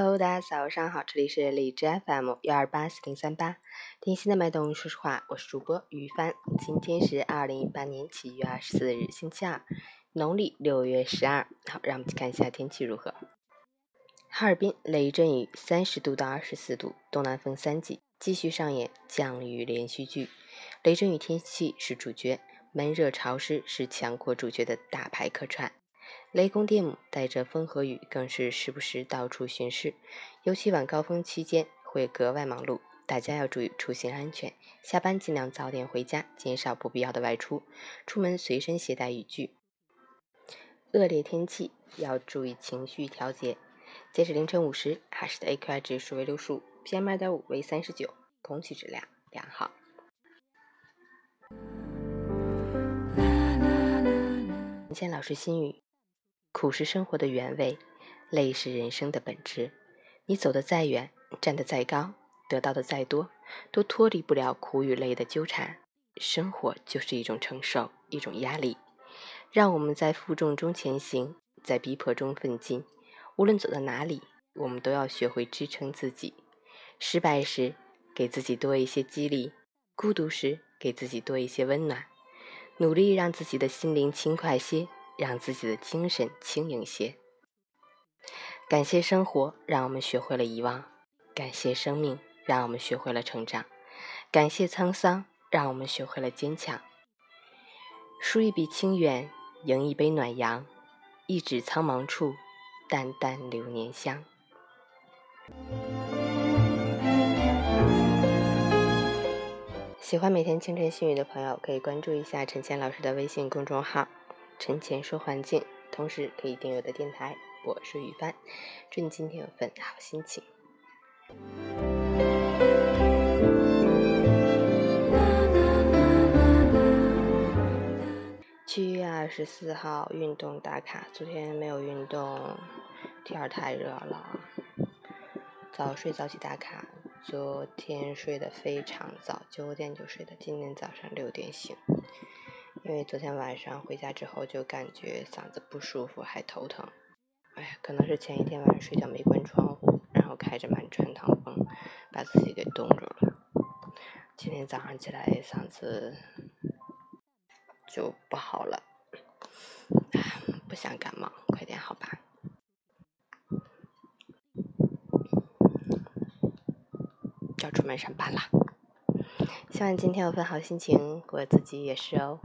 Hello，大家早上好，这里是荔枝 FM 幺二八四零三八，听心的脉动，说实话，我是主播于帆。今天是二零一八年七月二十四日，星期二，农历六月十二。好，让我们去看一下天气如何。哈尔滨雷阵雨，三十度到二十四度，东南风三级，继续上演降雨连续剧。雷阵雨天气是主角，闷热潮湿是强国主角的大牌客串。雷公电母带着风和雨，更是时不时到处巡视，尤其晚高峰期间会格外忙碌。大家要注意出行安全，下班尽量早点回家，减少不必要的外出。出门随身携带雨具。恶劣天气要注意情绪调节。截止凌晨五时，哈市的 AQI 指数为六十五，PM 二点五为三十九，空气质量良好。陈倩老师心语。苦是生活的原味，累是人生的本质。你走得再远，站得再高，得到的再多，都脱离不了苦与累的纠缠。生活就是一种承受，一种压力。让我们在负重中前行，在逼迫中奋进。无论走到哪里，我们都要学会支撑自己。失败时，给自己多一些激励；孤独时，给自己多一些温暖。努力让自己的心灵轻快些。让自己的精神轻盈些。感谢生活，让我们学会了遗忘；感谢生命，让我们学会了成长；感谢沧桑，让我们学会了坚强。输一笔清远，赢一杯暖阳。一指苍茫处，淡淡流年香。喜欢每天清晨细语的朋友，可以关注一下陈倩老师的微信公众号。陈前说环境，同时可以订阅我的电台。我是雨帆，祝你今天有份好心情。七月二十四号运动打卡，昨天没有运动，天儿太热了。早睡早起打卡，昨天睡得非常早，九点就睡的，今天早上六点醒。因为昨天晚上回家之后就感觉嗓子不舒服，还头疼。哎，可能是前一天晚上睡觉没关窗户，然后开着满穿堂风，把自己给冻住了。今天早上起来嗓子就不好了，不想感冒，快点好吧。要出门上班了，希望今天有份好心情，我自己也是哦。